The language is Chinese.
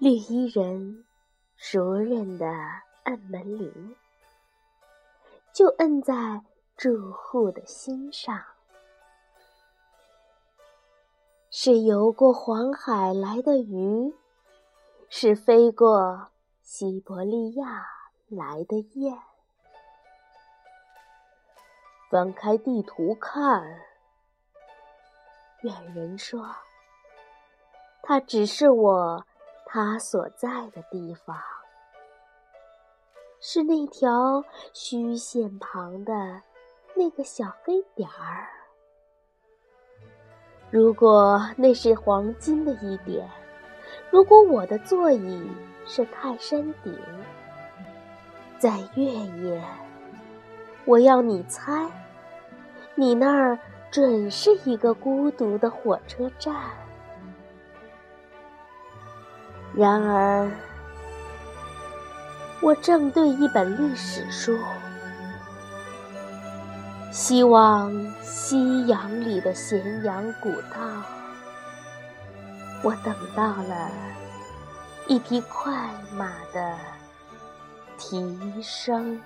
绿衣人熟认的按门铃，就摁在住户的心上。是游过黄海来的鱼，是飞过西伯利亚来的雁。翻开地图看，远人说，它只是我。他所在的地方是那条虚线旁的那个小黑点儿。如果那是黄金的一点，如果我的座椅是泰山顶，在月夜，我要你猜，你那儿准是一个孤独的火车站。然而，我正对一本历史书，希望夕阳里的咸阳古道。我等到了一匹快马的蹄声。